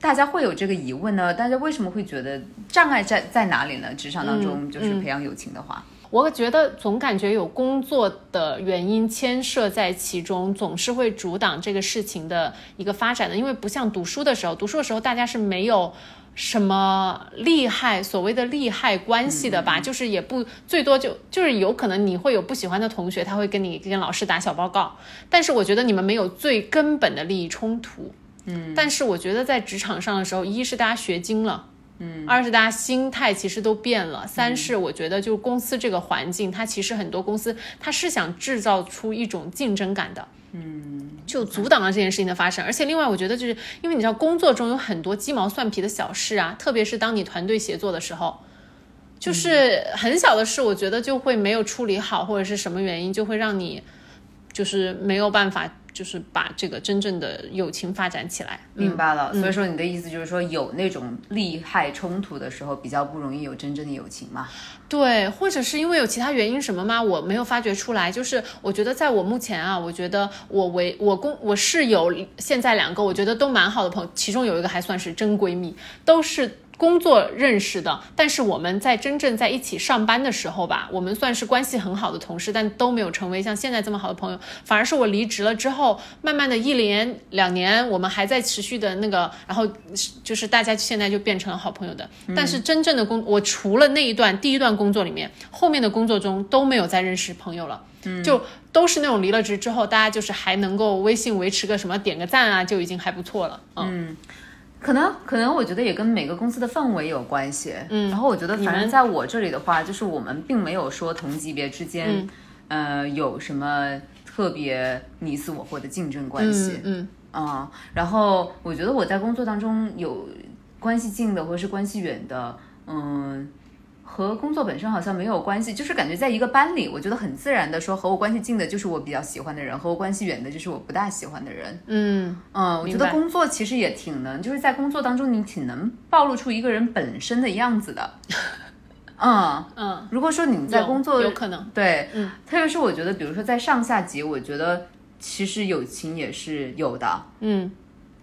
大家会有这个疑问呢？大家为什么会觉得障碍在在哪里呢？职场当中就是培养友情的话。我觉得总感觉有工作的原因牵涉在其中，总是会阻挡这个事情的一个发展的。因为不像读书的时候，读书的时候大家是没有什么利害，所谓的利害关系的吧？就是也不最多就就是有可能你会有不喜欢的同学，他会跟你跟老师打小报告，但是我觉得你们没有最根本的利益冲突。嗯，但是我觉得在职场上的时候，一是大家学精了。嗯，二是大家心态其实都变了，三是我觉得就是公司这个环境，它其实很多公司它是想制造出一种竞争感的，嗯，就阻挡了这件事情的发生。而且另外，我觉得就是因为你知道工作中有很多鸡毛蒜皮的小事啊，特别是当你团队协作的时候，就是很小的事，我觉得就会没有处理好，或者是什么原因就会让你就是没有办法。就是把这个真正的友情发展起来。明白了，所以说你的意思就是说，有那种利害冲突的时候，比较不容易有真正的友情嘛？对，或者是因为有其他原因什么吗？我没有发掘出来。就是我觉得在我目前啊，我觉得我为我公我室友现在两个，我觉得都蛮好的朋友，其中有一个还算是真闺蜜，都是。工作认识的，但是我们在真正在一起上班的时候吧，我们算是关系很好的同事，但都没有成为像现在这么好的朋友。反而是我离职了之后，慢慢的一连两年，我们还在持续的那个，然后就是大家现在就变成了好朋友的。但是真正的工，我除了那一段第一段工作里面，后面的工作中都没有再认识朋友了，就都是那种离了职之后，大家就是还能够微信维持个什么点个赞啊，就已经还不错了。嗯。可能可能，我觉得也跟每个公司的氛围有关系。嗯，然后我觉得，反正在我这里的话，就是我们并没有说同级别之间，呃，有什么特别你死我活的竞争关系。嗯啊，然后我觉得我在工作当中有关系近的或者是关系远的，嗯。和工作本身好像没有关系，就是感觉在一个班里，我觉得很自然的说，和我关系近的就是我比较喜欢的人，和我关系远的就是我不大喜欢的人。嗯嗯，我觉得工作其实也挺能，就是在工作当中你挺能暴露出一个人本身的样子的。嗯嗯，如果说你在工作有可能对，嗯，特别是我觉得，比如说在上下级，我觉得其实友情也是有的。嗯。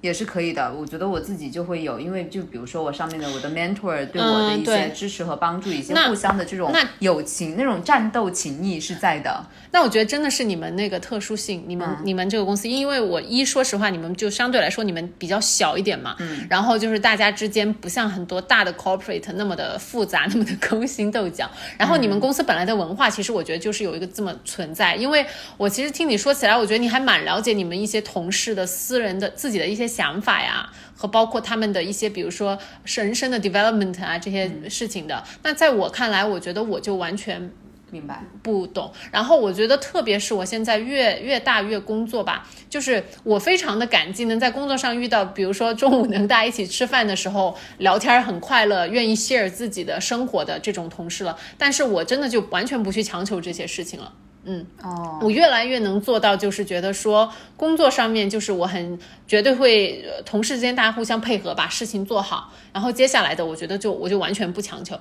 也是可以的，我觉得我自己就会有，因为就比如说我上面的我的 mentor 对我的一些支持和帮助，一些互相的这种友情，那种战斗情谊是在的。那我觉得真的是你们那个特殊性，你们你们这个公司，因为我一说实话，你们就相对来说你们比较小一点嘛，嗯，然后就是大家之间不像很多大的 corporate 那么的复杂，那么的勾心斗角。然后你们公司本来的文化，其实我觉得就是有一个这么存在。因为我其实听你说起来，我觉得你还蛮了解你们一些同事的私人的自己的一些。想法呀，和包括他们的一些，比如说人生的 development 啊这些事情的，那在我看来，我觉得我就完全明白不懂。然后我觉得，特别是我现在越越大越工作吧，就是我非常的感激能在工作上遇到，比如说中午能大家一起吃饭的时候聊天很快乐，愿意 share 自己的生活的这种同事了。但是我真的就完全不去强求这些事情了。嗯哦，我越来越能做到，就是觉得说工作上面就是我很绝对会同事之间大家互相配合，把事情做好。然后接下来的，我觉得就我就完全不强求，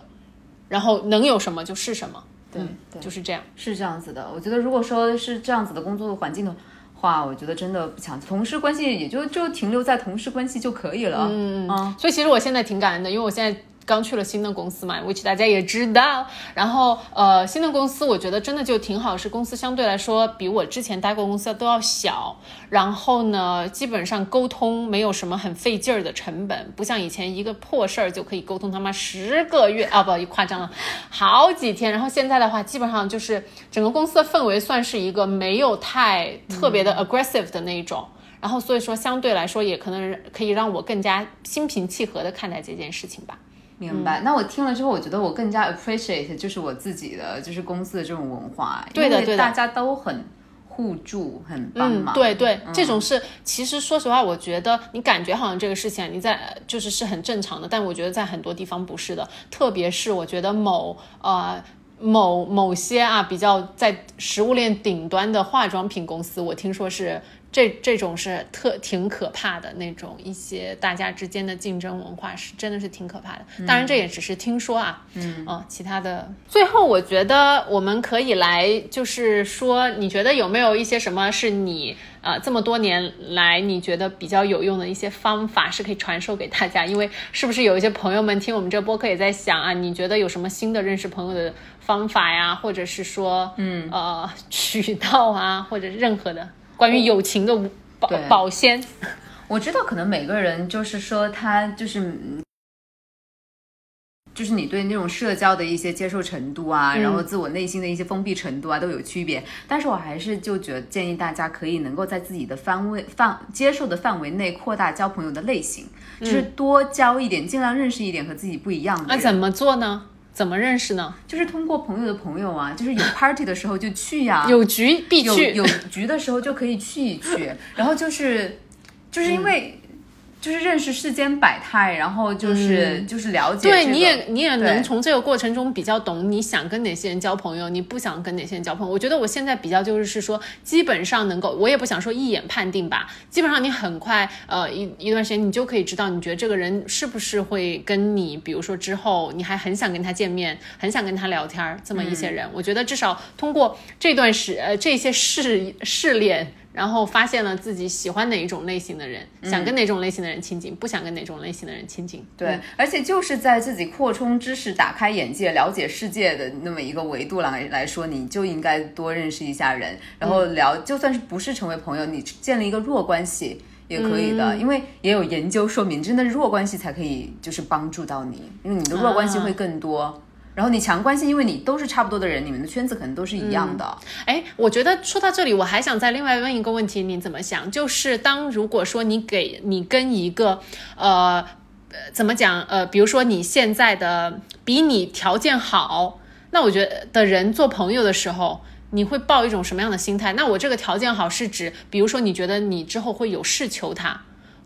然后能有什么就是什么。对，就是这样，是这样子的。我觉得如果说是这样子的工作环境的话，我觉得真的不强求，同事关系也就就停留在同事关系就可以了。嗯嗯。所以其实我现在挺感恩的，因为我现在。刚去了新的公司嘛，which 大家也知道。然后，呃，新的公司我觉得真的就挺好，是公司相对来说比我之前待过公司都要小。然后呢，基本上沟通没有什么很费劲儿的成本，不像以前一个破事儿就可以沟通他妈十个月啊，不，夸张了，好几天。然后现在的话，基本上就是整个公司的氛围算是一个没有太特别的 aggressive 的那一种。然后所以说相对来说也可能可以让我更加心平气和的看待这件事情吧。明白，那我听了之后，我觉得我更加 appreciate 就是我自己的，就是公司的这种文化，对的，对的，大家都很互助，很帮忙。对对，这种是其实说实话，我觉得你感觉好像这个事情你在就是是很正常的，但我觉得在很多地方不是的，特别是我觉得某呃某某些啊比较在食物链顶端的化妆品公司，我听说是。这这种是特挺可怕的那种一些大家之间的竞争文化是真的是挺可怕的，当然这也只是听说啊，嗯啊，其他的最后我觉得我们可以来就是说，你觉得有没有一些什么是你呃这么多年来你觉得比较有用的一些方法是可以传授给大家？因为是不是有一些朋友们听我们这播客也在想啊，你觉得有什么新的认识朋友的方法呀，或者是说嗯呃渠道啊，或者任何的。关于友情的保保鲜，我知道可能每个人就是说他就是就是你对那种社交的一些接受程度啊，然后自我内心的一些封闭程度啊都有区别。但是我还是就觉得建议大家可以能够在自己的范围范接受的范围内扩大交朋友的类型，就是多交一点，尽量认识一点和自己不一样的。那怎么做呢？怎么认识呢？就是通过朋友的朋友啊，就是有 party 的时候就去呀，有局必去，有局的时候就可以去一去。然后就是，就是因为就是认识世间百态，然后就是、就是了解、这个。对，你也你也能从这个过程中比较懂你想跟哪些人交朋友，你不想跟哪些人交朋友。我觉得我现在比较就是说，基本上能够，我也不想说一眼判定吧，基本上你很快呃一一段时间你就可以知道，你觉得这个人是不是会跟你，比如说之后你还很想跟他见面，很想跟他聊天儿这么一些人。我觉得至少通过这段时呃这些试试炼。然后发现了自己喜欢哪一种类型的人，想跟哪种类型的人亲近，不想跟哪种类型的人亲近。对，而且就是在自己扩充知识、打开眼界、了解世界的那么一个维度来来说，你就应该多认识一下人，然后聊，就算是不是成为朋友，你建立一个弱关系。也可以的，因为也有研究说明，真的弱关系才可以就是帮助到你，因为你的弱关系会更多。然后你强关系，因为你都是差不多的人，你们的圈子可能都是一样的。哎，我觉得说到这里，我还想再另外问一个问题，你怎么想？就是当如果说你给你跟一个呃呃怎么讲呃，比如说你现在的比你条件好，那我觉得的人做朋友的时候。你会抱一种什么样的心态？那我这个条件好是指，比如说你觉得你之后会有事求他，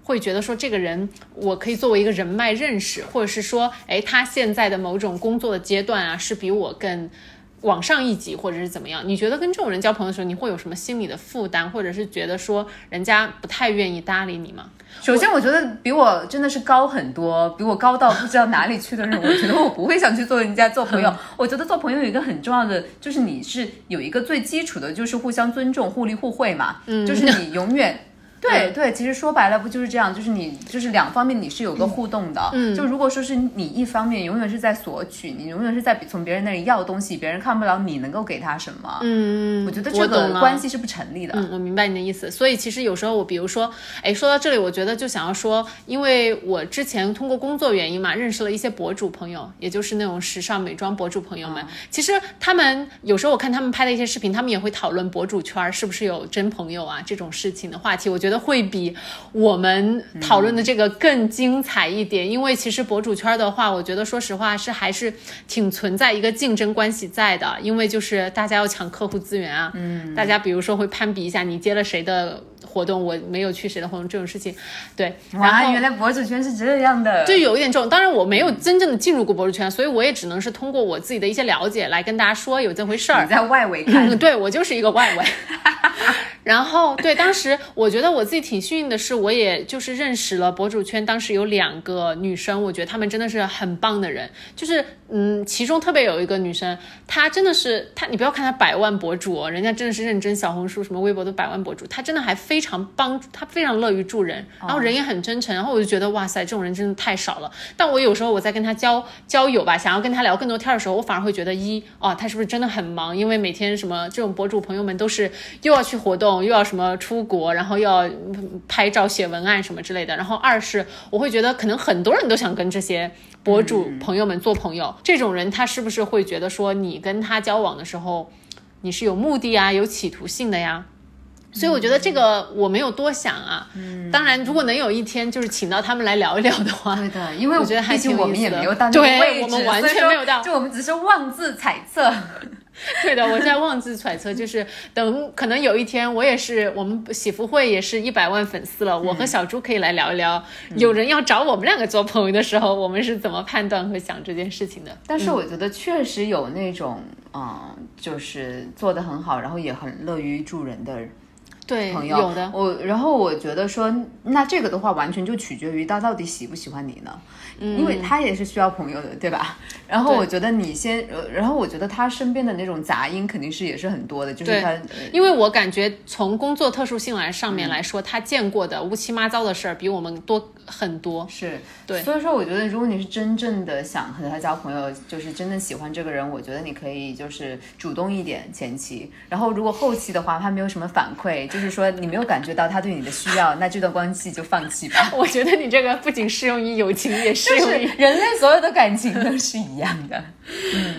会觉得说这个人我可以作为一个人脉认识，或者是说，哎，他现在的某种工作的阶段啊，是比我更往上一级，或者是怎么样？你觉得跟这种人交朋友的时候，你会有什么心理的负担，或者是觉得说人家不太愿意搭理你吗？首先，我觉得比我真的是高很多，比我高到不知道哪里去的人，我觉得我不会想去做人家做朋友。我觉得做朋友有一个很重要的，就是你是有一个最基础的，就是互相尊重、互利互惠嘛。嗯，就是你永远。对对，其实说白了不就是这样？就是你就是两方面你是有个互动的。嗯，就如果说是你一方面永远是在索取，你永远是在从别人那里要东西，别人看不了你能够给他什么。嗯，我觉得这个关系是不成立的。嗯，我明白你的意思。所以其实有时候我，比如说，哎，说到这里，我觉得就想要说，因为我之前通过工作原因嘛，认识了一些博主朋友，也就是那种时尚美妆博主朋友们。其实他们有时候我看他们拍的一些视频，他们也会讨论博主圈儿是不是有真朋友啊这种事情的话题。我觉得会比我们讨论的这个更精彩一点，因为其实博主圈的话，我觉得说实话是还是挺存在一个竞争关系在的，因为就是大家要抢客户资源啊，嗯，大家比如说会攀比一下你接了谁的活动，我没有去谁的活动这种事情，对，然哇，后原来博主圈是这样的。就有一点这种，当然我没有真正的进入过博主圈，所以我也只能是通过我自己的一些了解来跟大家说有这回事儿你。在外围看嗯，，对我就是一个外围。然后对，当时我觉得我自己挺幸运的是，我也就是认识了博主圈，当时有两个女生，我觉得她们真的是很棒的人。就是嗯，其中特别有一个女生，她真的是她，你不要看她百万博主哦，人家真的是认真小红书什么微博的百万博主，她真的还非常帮助，他非常乐于助人，然后人也很真诚，然后我就觉得哇塞，这种人真的太少了。但我有时候我在跟他交交友吧，想要跟他聊更多天的时候，我反而会觉得一哦，他是不是真的很忙？因为每天什么这种博主朋友们都是又要去活动，又要什么出国，然后又要嗯拍照、写文案什么之类的。然后二是我会觉得可能很多人都想跟这些博主朋友们做朋友，这种人他是不是会觉得说你跟他交往的时候，你是有目的啊，有企图性的呀？所以我觉得这个我没有多想啊。嗯，当然，如果能有一天就是请到他们来聊一聊的话，对的，因为我觉得还毕竟我们也挺有意思的。没有到那个对位置，我们完全没有到。就我们只是妄自揣测。对的，我在妄自揣测，就是等可能有一天我也是我们喜福会也是一百万粉丝了，我和小猪可以来聊一聊，有人要找我们两个做朋友的时候，我们是怎么判断和想这件事情的。但是我觉得确实有那种，嗯，就是做的很好，然后也很乐于助人的对，朋友。有的，我然后我觉得说，那这个的话，完全就取决于他到底喜不喜欢你呢？嗯因为他也是需要朋友的，对吧？然后我觉得你先，呃，然后我觉得他身边的那种杂音肯定是也是很多的，就是他，呃因为我感觉从工作特殊性来上面来说，他见过的乌七八糟的事儿比我们多很多。是对所以说我觉得如果你是真正的想和他交朋友，就是真的喜欢这个人，我觉得你可以就是主动一点前期，然后如果后期的话他没有什么反馈，就是说你没有感觉到他对你的需要，那这段关系就放弃吧。我觉得你这个不仅适用于友情，也适就是用于人类所有的感情都是一样的。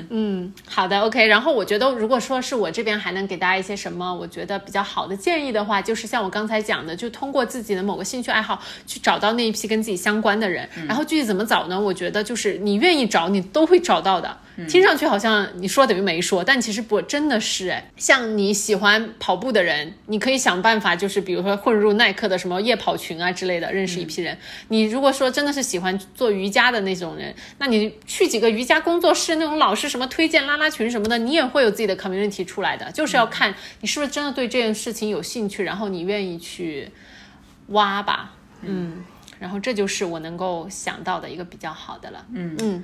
嗯，好的，OK。然后我觉得，如果说是我这边还能给大家一些什么，我觉得比较好的建议的话，就是像我刚才讲的，就通过自己的某个兴趣爱好去找到那一批跟自己相关的人。然后具体怎么找呢？我觉得就是你愿意找，你都会找到的。听上去好像你说等于没说，但其实不真的是哎。像你喜欢跑步的人，你可以想办法，就是比如说混入耐克的什么夜跑群啊之类的，认识一批人。你如果说真的是喜欢做瑜伽的那种人，那你去几个瑜伽工作室，那种老师什么推荐拉拉群什么的，你也会有自己的 community 出来的。就是要看你是不是真的对这件事情有兴趣，然后你愿意去挖吧。嗯，然后这就是我能够想到的一个比较好的了。嗯嗯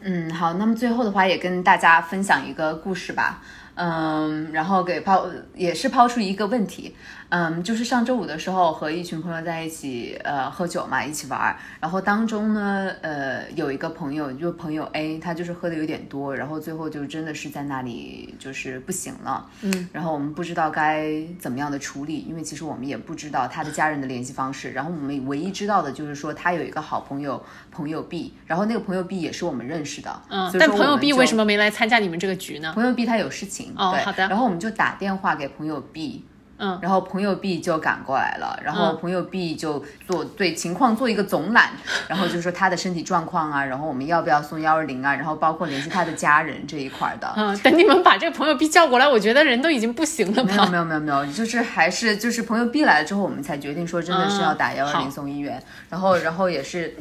嗯，好，那么最后的话也跟大家分享一个故事吧。嗯，然后给抛也是抛出一个问题。嗯，就是上周五的时候和一群朋友在一起，呃，喝酒嘛，一起玩儿。然后当中呢，呃，有一个朋友，就朋友 A，他就是喝的有点多，然后最后就真的是在那里就是不行了。嗯。然后我们不知道该怎么样的处理，因为其实我们也不知道他的家人的联系方式。然后我们唯一知道的就是说他有一个好朋友，朋友 B，然后那个朋友 B 也是我们认识的。嗯。但朋友 B 为什么没来参加你们这个局呢？朋友 B 他有事情。哦，好的。然后我们就打电话给朋友 B。嗯，然后朋友 B 就赶过来了，然后朋友 B 就做对情况做一个总览，然后就说他的身体状况啊，然后我们要不要送幺二零啊，然后包括联系他的家人这一块的。嗯，等你们把这个朋友 B 叫过来，我觉得人都已经不行了。没有没有没有没有，就是还是就是朋友 B 来了之后，我们才决定说真的是要打幺二零送医院，然后然后也是。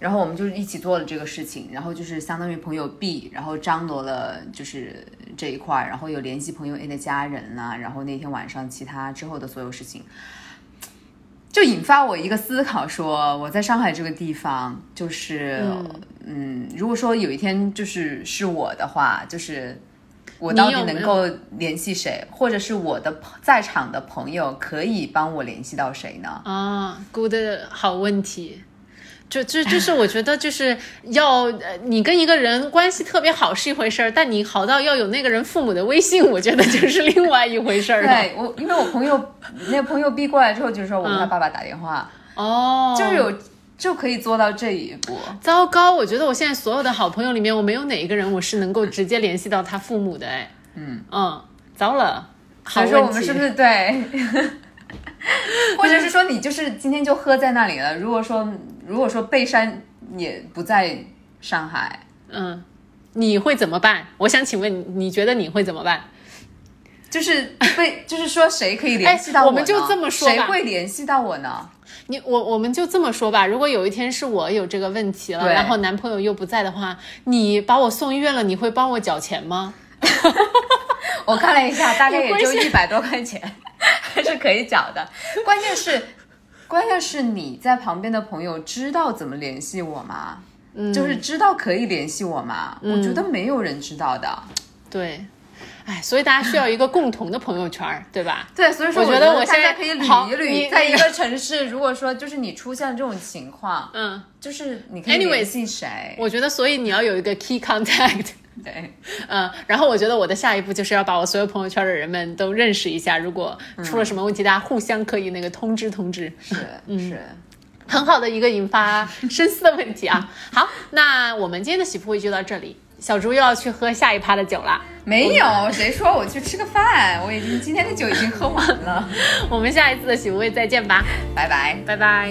然后我们就一起做了这个事情，然后就是相当于朋友 B，然后张罗了就是这一块儿，然后有联系朋友 A 的家人呐，然后那天晚上其他之后的所有事情，就引发我一个思考，说我在上海这个地方，就是嗯，如果说有一天就是是我的话，就是我到底能够联系谁，或者是我的在场的朋友可以帮我联系到谁呢？啊，good，好问题。就就就是我觉得就是要呃，你跟一个人关系特别好是一回事儿，但你好到要有那个人父母的微信，我觉得就是另外一回事儿。对我，因为我朋友那个朋友逼过来之后，就是说我跟他爸爸打电话，哦，就有就可以做到这一步。糟糕，我觉得我现在所有的好朋友里面，我没有哪一个人我是能够直接联系到他父母的，哎，嗯嗯，糟了，所以说我们是不是对？或者是说你就是今天就喝在那里了？如果说如果说贝山也不在上海，嗯，你会怎么办？我想请问你，你觉得你会怎么办？就是被，就是说谁可以联系到我？我们就这么说谁会联系到我呢？你我我们就这么说吧。如果有一天是我有这个问题了，然后男朋友又不在的话，你把我送医院了，你会帮我缴钱吗？我看了一下，大概也就一百多块钱。还是可以缴的，关键是，关键是你在旁边的朋友知道怎么联系我吗？嗯，就是知道可以联系我吗？我觉得没有人知道的。对，哎，所以大家需要一个共同的朋友圈，对吧？对，所以说我觉得我现在可以捋一捋，在一个城市，如果说就是你出现这种情况，嗯，就是你可以联系谁？我觉得，所以你要有一个 key contact。对，嗯，然后我觉得我的下一步就是要把我所有朋友圈的人们都认识一下，如果出了什么问题，大家互相可以那个通知通知。是，是，很好的一个引发深思的问题啊。好，那我们今天的喜福会就到这里，小猪又要去喝下一趴的酒了。没有，谁说我去吃个饭？我已经今天的酒已经喝完了。我们下一次的喜福会再见吧，拜拜，拜拜。